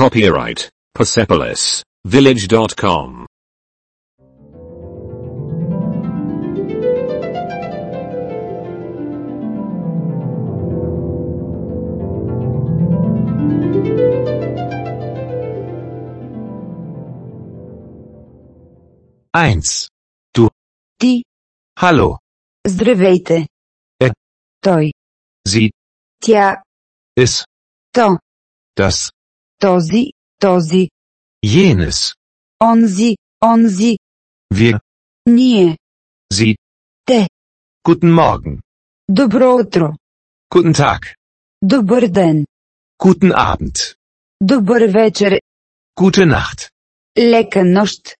Copyright Persepolis Village.com. Eins. Ти, Hallo. здравейте. Е. Той, Sie, тя, es, то, das, този, този, jenes. онзи, онзи, Wir, ние, Sie. Те. Guten Morgen. добро утро, Guten Tag. добър ден, Guten Abend. добър вечер, Gute Nacht. лека нощ,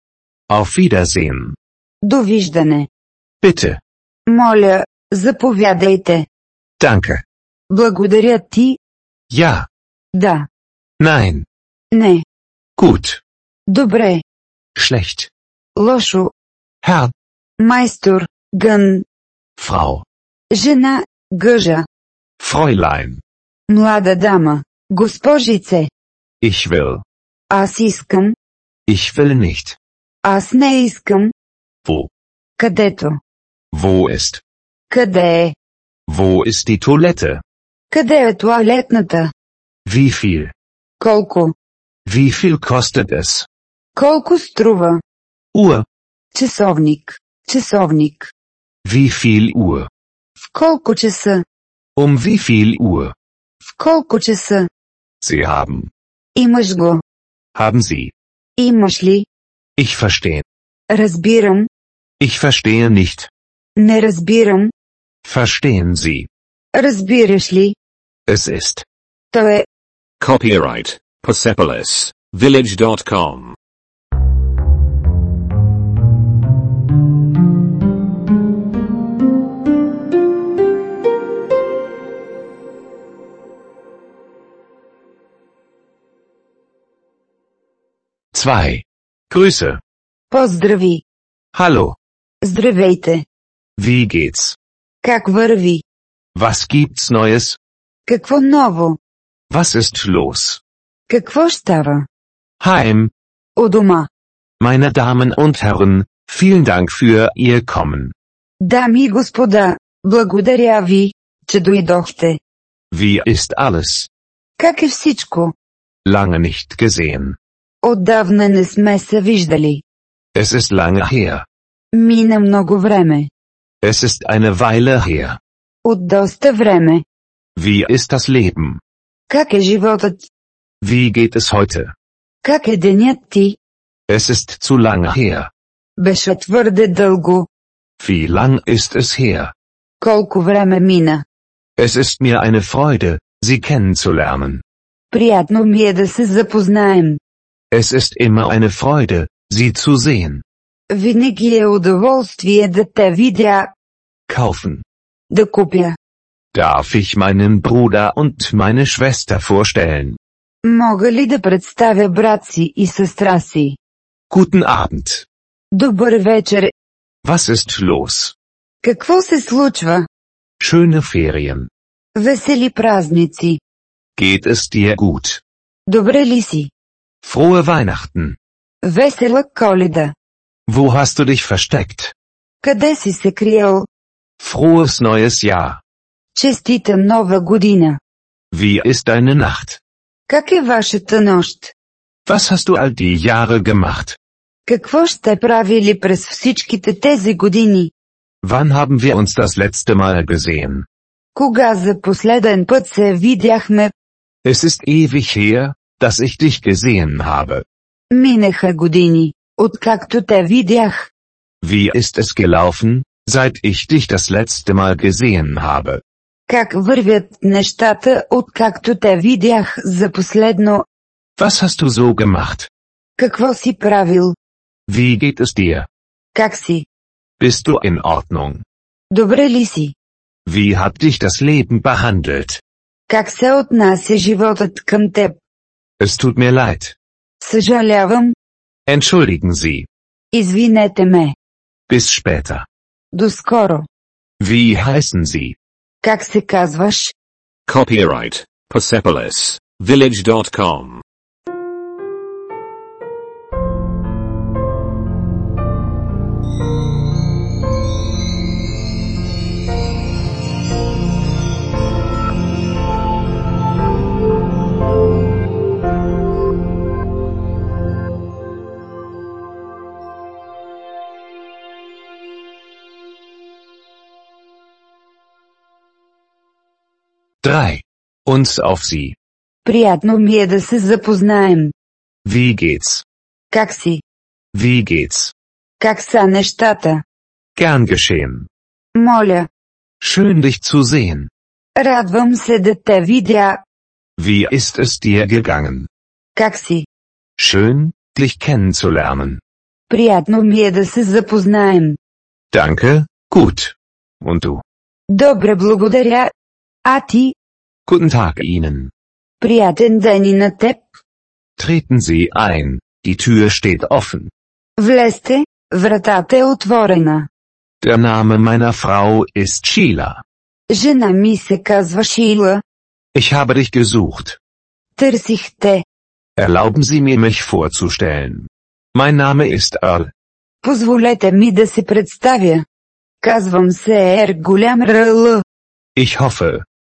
Auf Wiedersehen. довиждане. Bitte. Моля, заповядайте. Danke. Благодаря ти, Ja. да, Nein. не, Gut. добре, Schlecht. лошо, Herr. майстор, гън, Frau. жена, гъжа, Fräulein. млада дама, госпожице, Ich will. аз искам, Ich will nicht. аз не искам, Wo? където, Wo ist? къде е, Wo ist die Toilette? къде е туалетната, Wie viel? колко, Wie viel kostet es? колко струва, Uhr. часовник, часовник, Wie viel Uhr? в колко часа, Um wie viel Uhr? в колко часа, Sie haben. имаш го, Haben Sie. имаш ли, Ich verstehe. разбирам, Ich verstehe nicht. не разбирам, Verstehen Sie. разбираш ли, Es ist. то е, Copyright Persepolis Village.com. Zwei. Grüße. поздрави, Hallo. здравейте, Wie geht's? как върви, Was gibt's Neues? какво ново, Was ist los? какво става, Heim. у дома, Meine Damen und Herren, vielen Dank für Ihr Kommen. дами и господа, благодаря ви, че дойдохте, Wie ist alles? как е всичко, Lange nicht gesehen. отдавна не сме се виждали, Es ist lange her. мина много време, Es ist eine Weile her. от доста време, Wie ist das Leben? как е животът, Wie geht es heute? как е денят ти, Es ist zu lange her. беше твърде дълго, Wie lang ist es her? колко време мина, Es ist mir eine Freude, Sie kennenzulernen. приятно ми е да се запознаем, Es ist immer eine Freude, Sie zu sehen. винаги е удоволствие да те видя, Kaufen. да купя. Darf ich meinen Bruder und meine Schwester vorstellen? Мога ли да представя брат си и сестра си? Guten Abend. Добър вечер, Was ist los? какво се случва? Schöne Ferien. Весели празници. Geht es dir gut? Добре ли си? Frohe Weihnachten. Весела коледа. Wo hast du dich versteckt? Къде си се криел? Frohes neues Jahr. Честита нова година. Wie ist deine Nacht? Как е вашата нощ? Was hast du all die Jahre gemacht? Какво ще правили през всичките тези години? Wann haben wir uns das letzte Mal gesehen? Кога за последен път се видяхме, Es ist ewig her, dass ich dich gesehen habe. минаха години, откакто те видях. Wie ist es gelaufen, seit ich dich das letzte Mal gesehen habe? Как вървят нещата, откакто те видях за последно, Was hast du so gemacht? какво си правил, Wie geht es dir? как си, Bist du in Ordnung? добре ли си, Wie hat dich das Leben behandelt? как се отнася животът към теб. Es tut mir leid. Съжалявам, Entschuldigen Sie. извинете ме. Bis später. До скоро. Wie heißen Sie? Как се казваш? Copyright Persepolis Village.com. 3. Uns auf Sie. Приятно ми е да се запознаем. Wie geht's? Как си? Wie geht's? Как са нещата? Gern geschehen. Моля. Schön dich zu sehen. Радвам се да те видя. Wie ist es dir gegangen? Как си? Schön, dich kennenzulernen. Приятно ми е да се запознаем. Danke, gut. Und du? Добре благодаря. А ти? Guten Tag Ihnen. Приятен ден и на теб. Treten Sie ein, die Tür steht offen. Влезте, вратата е отворена. Der Name meiner Frau ist Sheila. Жена ми се казва Шила. Ich habe dich gesucht. Търсих те. Erlauben Sie mir mich vorzustellen. Mein Name ist Earl. Позволете ми да се представя. Казвам се Ер Голям РЛ. Ich hoffe,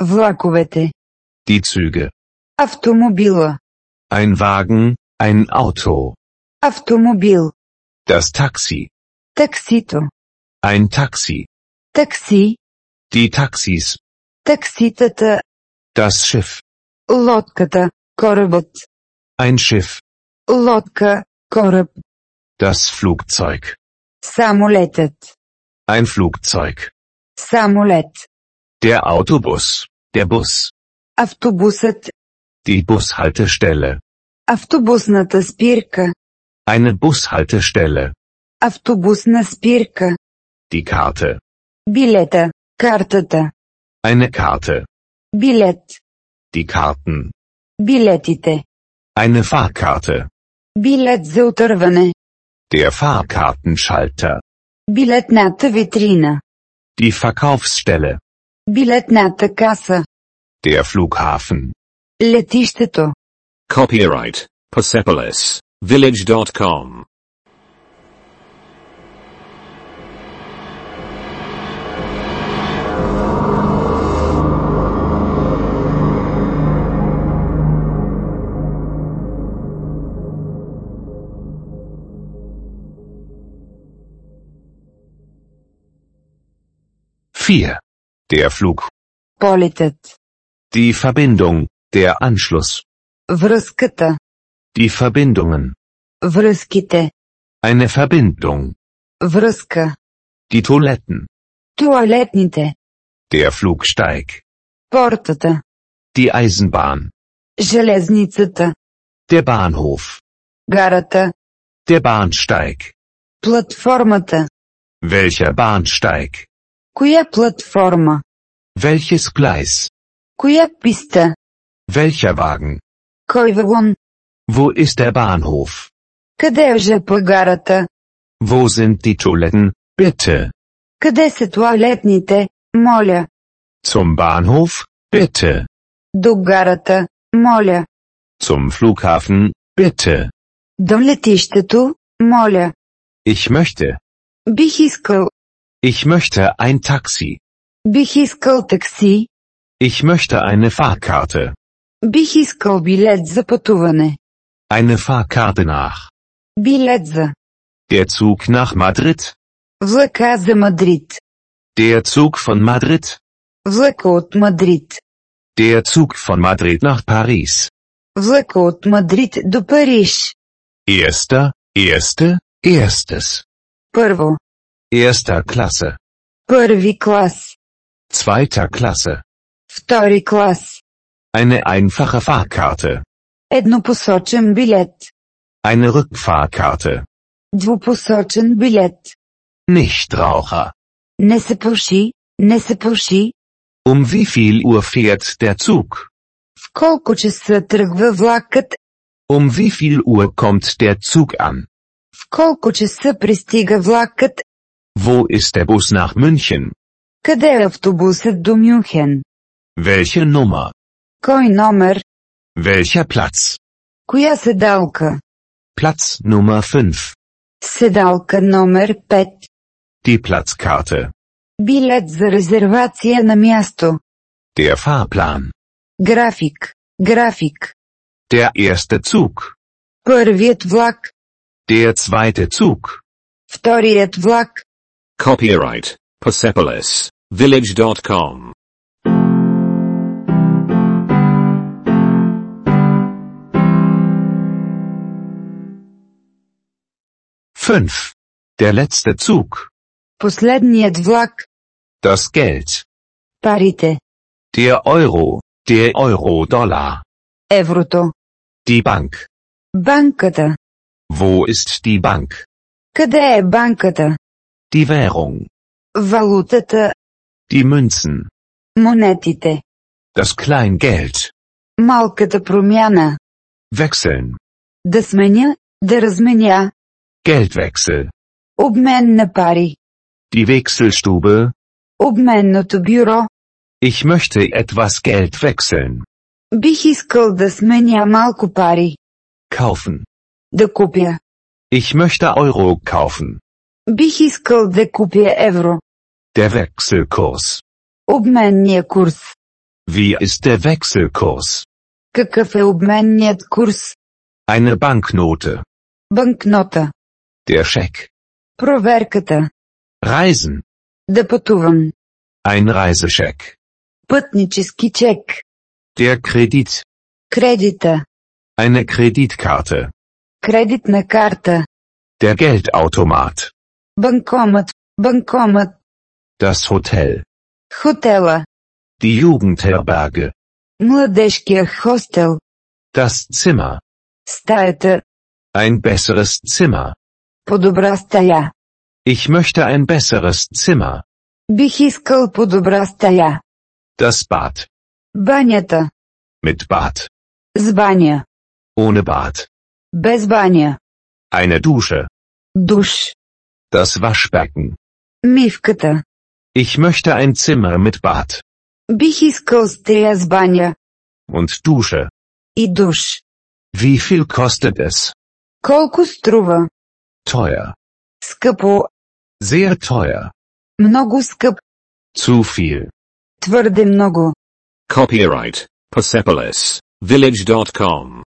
влаковете, Die Züge. автомобила, Ein Wagen, ein Auto. автомобил, Das Taxi. таксито, Ein Taxi. такси, Die Taxis. такситата, Das Schiff. лодката, корабът, Ein Schiff. лодка, кораб, Das Flugzeug. самолетът, Ein Flugzeug. самолет, Der Autobus. Der Bus. автобусът, Die Bushaltestelle. автобусната спирка, Eine Bushaltestelle. автобусна спирка, Die Karte. билета, картата, Eine Karte. билет, Die Karten. билетите, Eine Fahrkarte. билет за отърване, Der Fahrkartenschalter. билетната витрина, Die Verkaufsstelle. билетната каса, Der Flughafen. летището. Copyright Persepolis Village.com. Vier. Der Flug. Полетът, Die Verbindung. Der Anschluss. връзката, Die Verbindungen. връзките, Eine Verbindung. връзка, Die Toiletten. туалетните, Der Flugsteig. портата, Die Eisenbahn. железницата, Der Bahnhof. гарата, Der Bahnsteig. платформата. Welcher Bahnsteig? Коя платформа? Welches Gleis? Коя писта? Welcher Wagen? Кой вагон? Wo ist der Bahnhof? Къде е ЖП гарата? Wo sind die Toiletten? Bitte. Къде са туалетните? Моля. Zum Bahnhof? Bitte. До гарата? Моля. Zum Flughafen? Bitte. До летището? Моля. Ich möchte. Бих искал. Ich möchte ein Taxi. Бих искал такси. Ich möchte eine Fahrkarte. Бих искал билет за пътуване. Eine Fahrkarte nach. Билет за. Der Zug nach Madrid? Влака за Мадрид. Der Zug von Madrid? Влака от Мадрид. Der Zug von Madrid nach Paris. Влака от Мадрид до Париж. Erster, erste, erstes. Първо. Erster Klasse. Първи клас. Zweiter Klasse. Втори клас. Eine einfache Fahrkarte. Еднопосочен билет. Eine Rückfahrkarte. Двупосочен билет. Nichtraucher. Не се пуши, не се пуши. Um wie viel Uhr fährt der Zug? В колко часа тръгва влакът? Um wie viel Uhr kommt der Zug an? В колко часа пристига влакът? Wo ist der Bus nach München? Къде е автобусът до Мюнхен? Welche Nummer? Кой номер? Welcher Platz? Коя седалка? Platz Nummer 5. Седалка номер 5. Die Platzkarte. Билет за резервация на място. Der Fahrplan. График. График. Der erste Zug. Първият влак. Der zweite Zug. Вторият влак. Copyright Persepolis Village.com. Fünf. Der letzte Zug. Последният влак. Das Geld. Парите. Der Euro. Der Euro-Dollar. Еврото. Die Bank. Банката. Wo ist die Bank? Къде е банката? Die Währung. Валутата. Die Münzen. Монетите. Das Kleingeld. Малката промяна. Wechseln. Да сменя, да разменя. Geldwechsel. Обмен на пари. Die Wechselstube. Обменното бюро. Ich möchte etwas Geld wechseln. Бих искал да сменя малко пари. Kaufen. Да купя. Ich möchte Euro kaufen. Бих искал да купя евро. Der Wechselkurs. Обменния курс. Wie ist der Wechselkurs? Какъв е обменният курс? Eine Banknote. Банкнота. Der Scheck. Проверката. Reisen. Да пътувам. Ein Reisescheck. Пътнически чек. Der Kredit. Кредита. Eine Kreditkarte. Кредитна карта. Der Geldautomat. Банкомат. Банкомат. Das Hotel. Хотела. Die Jugendherberge. Младежкия хостел. Das Zimmer. Стаята. Ein besseres Zimmer. По-добра стая. Ich möchte ein besseres Zimmer. Бих искал по-добра стая. Das Bad. Банята. Mit Bad. С баня. Ohne Bad. Без баня. Eine Dusche. Душ. Das Waschbecken. Мивката. Ich möchte ein Zimmer mit Bad. Бих искал стая с баня. Und Dusche. И душ. Wie viel kostet es? Колко струва? Teuer. Скъпо. Sehr teuer. Много скъп. Zu viel. Твърде много. Copyright Persepolis Village.com.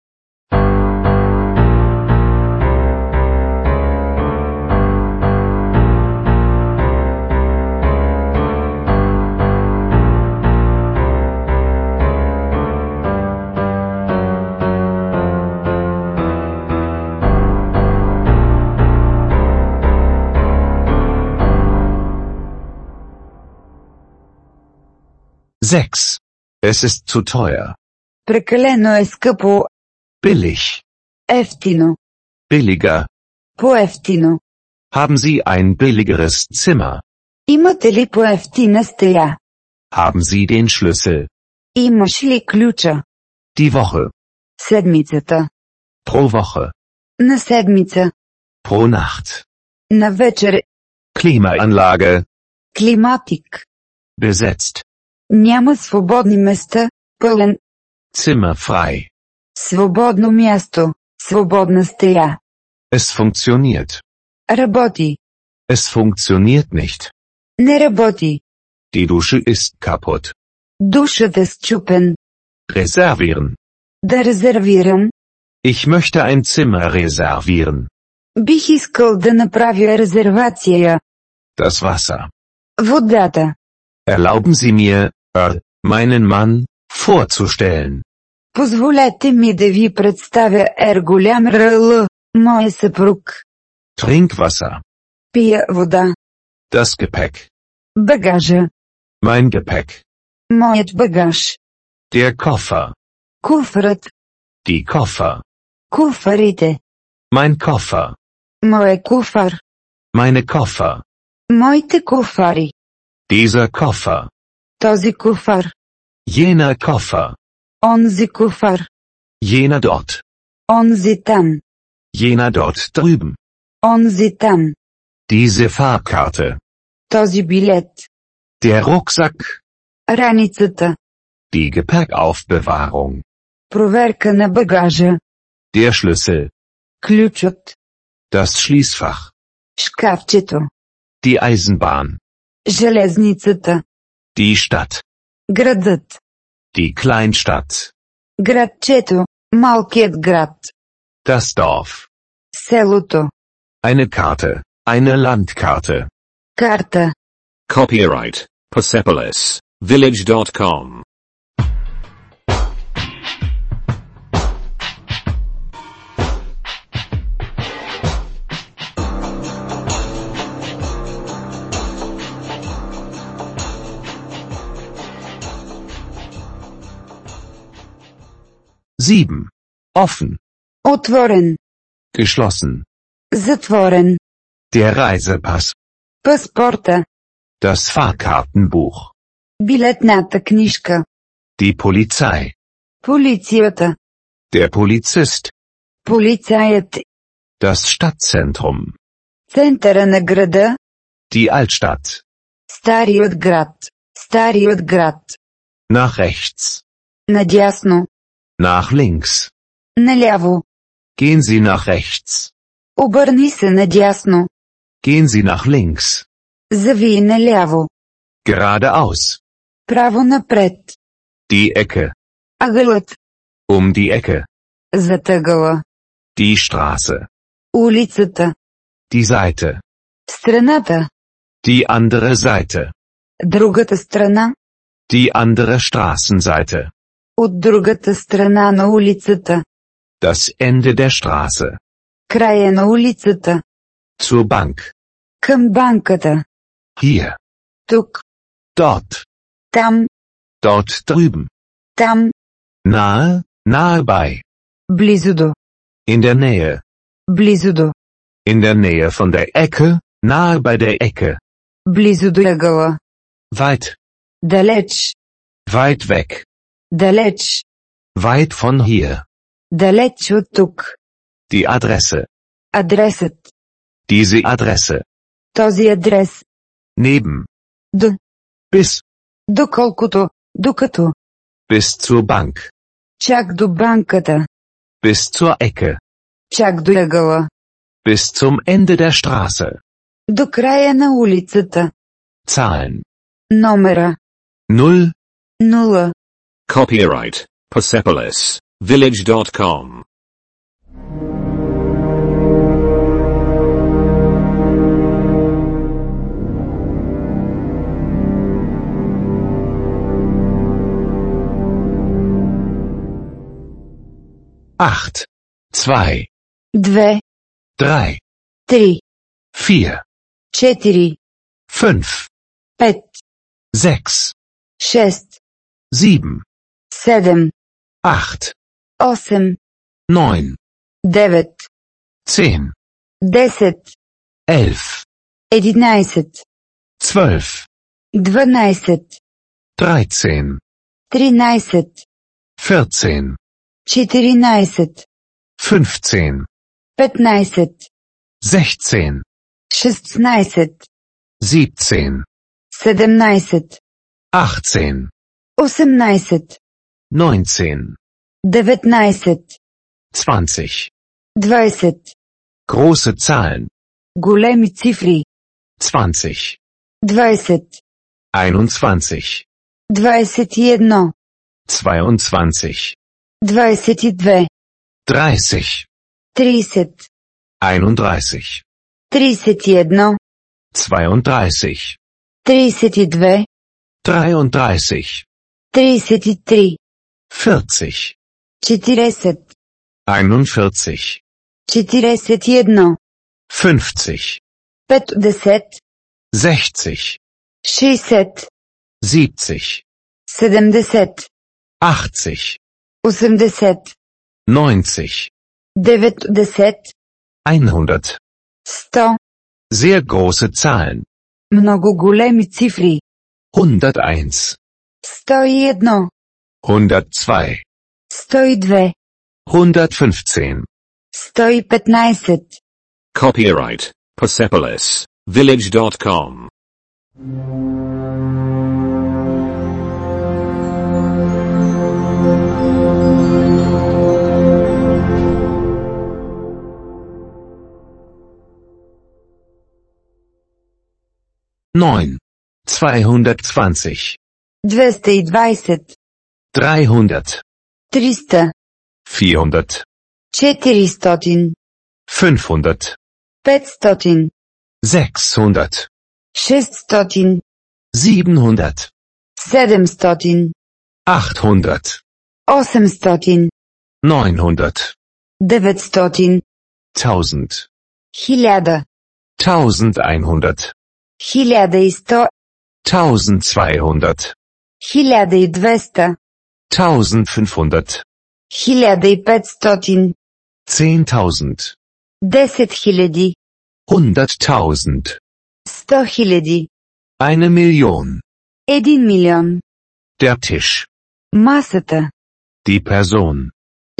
Sechs. Es ist zu teuer. Прекалено е скъпо. Billig. Ефтино. Billiger. По-ефтино. Haben Sie ein billigeres Zimmer? Имате ли по-ефтина стая? Haben Sie den Schlüssel? Имаш ли ключа? Die Woche. Седмицата. Pro Woche. На седмица. Pro Nacht. На вечер. Klimaanlage. Климатик. Besetzt. Няма свободни места. Пълен. Zimmer frei. Свободно място. Свободна стая. Es funktioniert. Работи. Es funktioniert nicht. Не работи. Die Dusche ist kaputt. Душът е счупен. Reservieren. Да резервирам. Ich möchte ein Zimmer reservieren. Бих искал да направя резервация. Das Wasser. Водата. Erlauben Sie mir, er, meinen Mann, vorzustellen. Позволете ми да ви представя Ер голям РЛ, моя съпруг. Trinkwasser. Пия вода. Das Gepäck. Багажа. Mein Gepäck. Моят багаж. Der Koffer. Куфрът. Die Koffer. Куфарите. Mein Koffer. Моя куфар. Meine Koffer. Моите куфари. Dieser Koffer. Този куфар. Jener Koffer. Онзи куфар. Jener dort. Онзи там. Jener dort drüben. Онзи там. Diese Fahrkarte. Този билет. Der Rucksack. Раницата. Die Gepäckaufbewahrung. Проверка на багажа. Der Schlüssel. Ключът. Das Schließfach. Шкафчето. Die Eisenbahn. Железницата. Die Stadt. Градът. Die Kleinstadt. Градчето. Малкият град. Das Dorf. Селото. Eine Karte. Eine Landkarte. Карта. Copyright Persepolis Village.com. Sieben. Offen. Отворен. Geschlossen. Затворен. Der Reisepass. Паспорта. Das Fahrkartenbuch. Билетната книжка. Die Polizei. Полицията. Der Polizist. Полицаят. Das Stadtzentrum. Центъра на града. Die Altstadt. Старият град. Старият град. Nach rechts. Надясно. Nach links. Наляво. Gehen Sie nach rechts. Обърни се надясно. Gehen Sie nach links. Зави наляво. Geradeaus. Право напред. Die Ecke. Ъгълът. Um die Ecke. Зад ъгъла. Die Straße. Улицата. Die Seite. Страната. Die andere Seite. Другата страна. Die andere Straßenseite. От другата страна на улицата. Das Ende der Straße. Края на улицата. Zur Bank. Към банката. Hier. Тук. Dort. Там. Dort drüben. Там. Nahe. Nahe bei. Близо до. In der Nähe. Близо до. In der Nähe von der Ecke. Nahe bei der Ecke. Близо до ъгъла. Weit. Далеч. Weit weg. Далеч. Weit von hier. Далеч от тук. Die Adresse. Адресът. Diese Adresse. Този адрес. Neben. До. Bis. Доколкото. Докато. Bis zur Bank. Чак до банката. Bis zur Ecke. Чак до ъгъла. Bis zum Ende der Straße. До края на улицата. Zahlen. Номера. 0. Нула. Copyright Persepolis. Village.com Acht, zwei, dve, drei, tri, vier, četiri, fünf, pet, sechs, šest, sieben, Седем. Acht. Осем. Neun. Девет. Zehn. Десет. Elf. Единайсет. Zwölf. Дванайсет. Dreizehn. Тринайсет. Vierzehn. Четиринайсет. Fünfzehn. Петнайсет. Sechzehn. Шестнайсет. Siebzehn. Седемнайсет. Achtzehn. Осемнайсет. Neunzehn. Деветнайсет. Zwanzig. Двайсет. Große Zahlen. Големи цифри. Zwanzig. Двайсет. Einundzwanzig. Двайсет и едно. Zweiundzwanzig. Двайсет и две. Dreißig. Тридесет. Einunddreißig. Тридесет и едно. Zweiunddreißig. Тридесет и две. Dreiunddreißig. Тридесет и три. Vierzig. Четиресет. Einundvierzig. Четиресет и едно. Fünfzig. Петдесет. Sechzig. Шестдесет. Siebzig. Седемдесет. Achtzig. Осемдесет. Neunzig. Деветдесет. Einhundert. Сто. Sehr große Zahlen. Много големи цифри. Hunderteins. Сто 102 102 115 115 Copyright Persepolis Village.com Neun. 220 220 300. 300, 400. 400, 500. 500, 600. 600, 700. 700, 800. 800, 900. 900, 1000. 1000, 1100. 1100, 1200. 1200, 1500. 1500, 10.000. 10 000, 100.000. 100 000, Eine Million. 1 милион. Der Tisch. Масата, Die Person.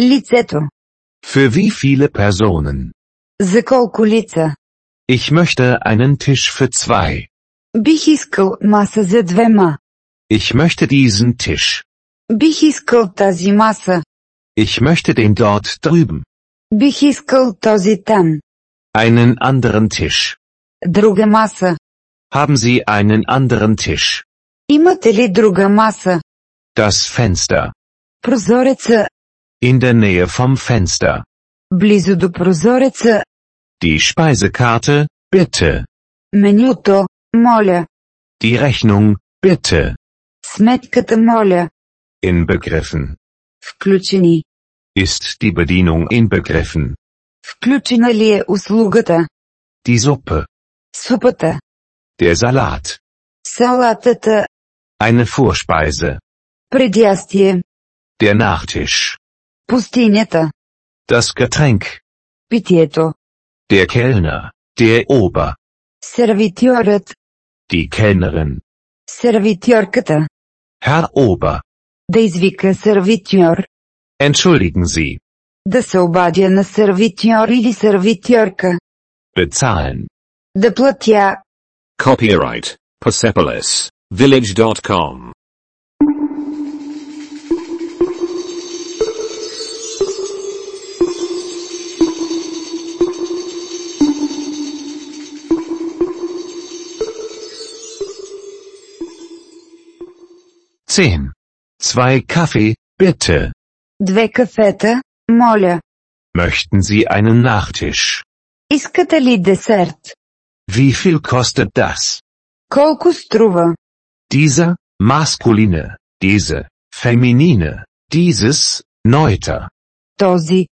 лицето. Für wie viele Personen? За колко лица? Ich möchte einen Tisch für zwei. Бих искал маса за двема. Ich möchte diesen Tisch. Бих искал тази маса. Ich möchte den dort drüben. Бих искал този там. Einen anderen Tisch. Друга маса. Haben Sie einen anderen Tisch? Имате ли друга маса? Das Fenster. Прозореца. In der Nähe vom Fenster. Близо до прозореца. Die Speisekarte, bitte. Менюто. Моля. Die Rechnung, bitte. Сметката моля. Inbegriffen. Включени. Ist die Bedienung inbegriffen? Включена ли е услугата? Die Suppe. Супата. Der Salat. Салатата. Eine Vorspeise. Предястие. Der Nachtisch. Пустинята. Das Getränk. Питието. Der Kellner. Der Ober. Сервитьорът. Die Kellnerin. Сервитьорката. Herr Ober. Да извика сервитьор. Entschuldigen Sie. Да се обадя на сервитьор или сервитьорка. Bezahlen. Да платя. Copyright Persepolis Village.com. Zehn. Zwei Kaffee, bitte. Две кафета, моля. Möchten Sie einen Nachtisch? Искате ли десерт? Wie viel kostet das? Колко струва? Dieser, maskuline, diese, feminine, dieses, neuter. Този,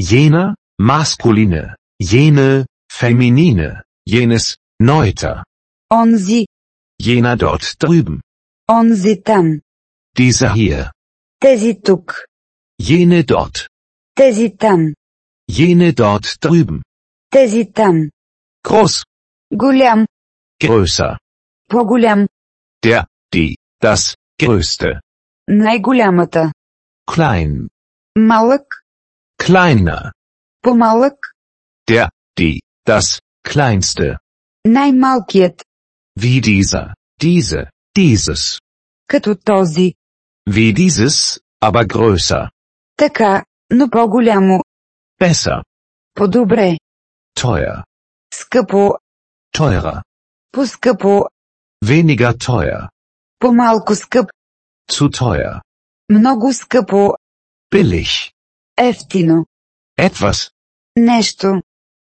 Jener, maskuline, jene, feminine, jenes, neuter. онзи, Jener dort drüben. онзи там. Dieser hier. Тези тук. Jene dort. Тези там. Jene dort drüben. Тези там. Groß. Голям, Größer. по-голям, Der, die, das, größte. най-голямата. Klein. Малък, Kleiner. по-малък, Der, die, das, kleinste. най-малкият, Wie dieser, diese, dieses. като този. Wie dieses, aber größer. Така, но по-голямо, Besser. по-добре, Teuer. скъпо, Teurer. по-скъпо, Weniger teuer. по-малко скъп, Zu teuer. много скъпо, Billig. ефтино. Etwas. Нещо.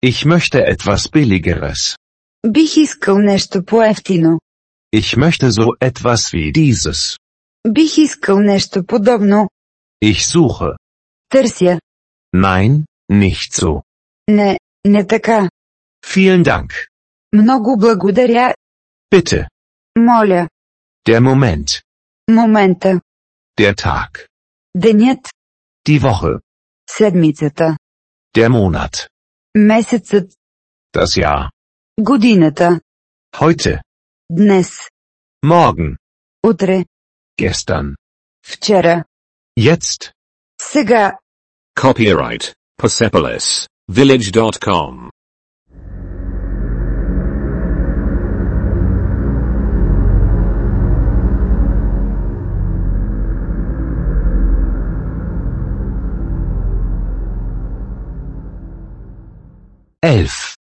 Ich möchte etwas billigeres. Бих искал нещо по-ефтино. Ich möchte so etwas wie dieses. Бих искал нещо подобно. Ich suche. Търся. Nein, nicht so. Не, не така. Vielen Dank. Много благодаря. Bitte. Моля. Der Moment. Момента. Der Tag. Денят. Die Woche. Седмицата. Der Monat. Месецът. Das Jahr. Годината. Heute. Днес. Morgen. Утре. Gestern. Вчера. Jetzt. Сега. Copyright Persepolis Village.com. Elf.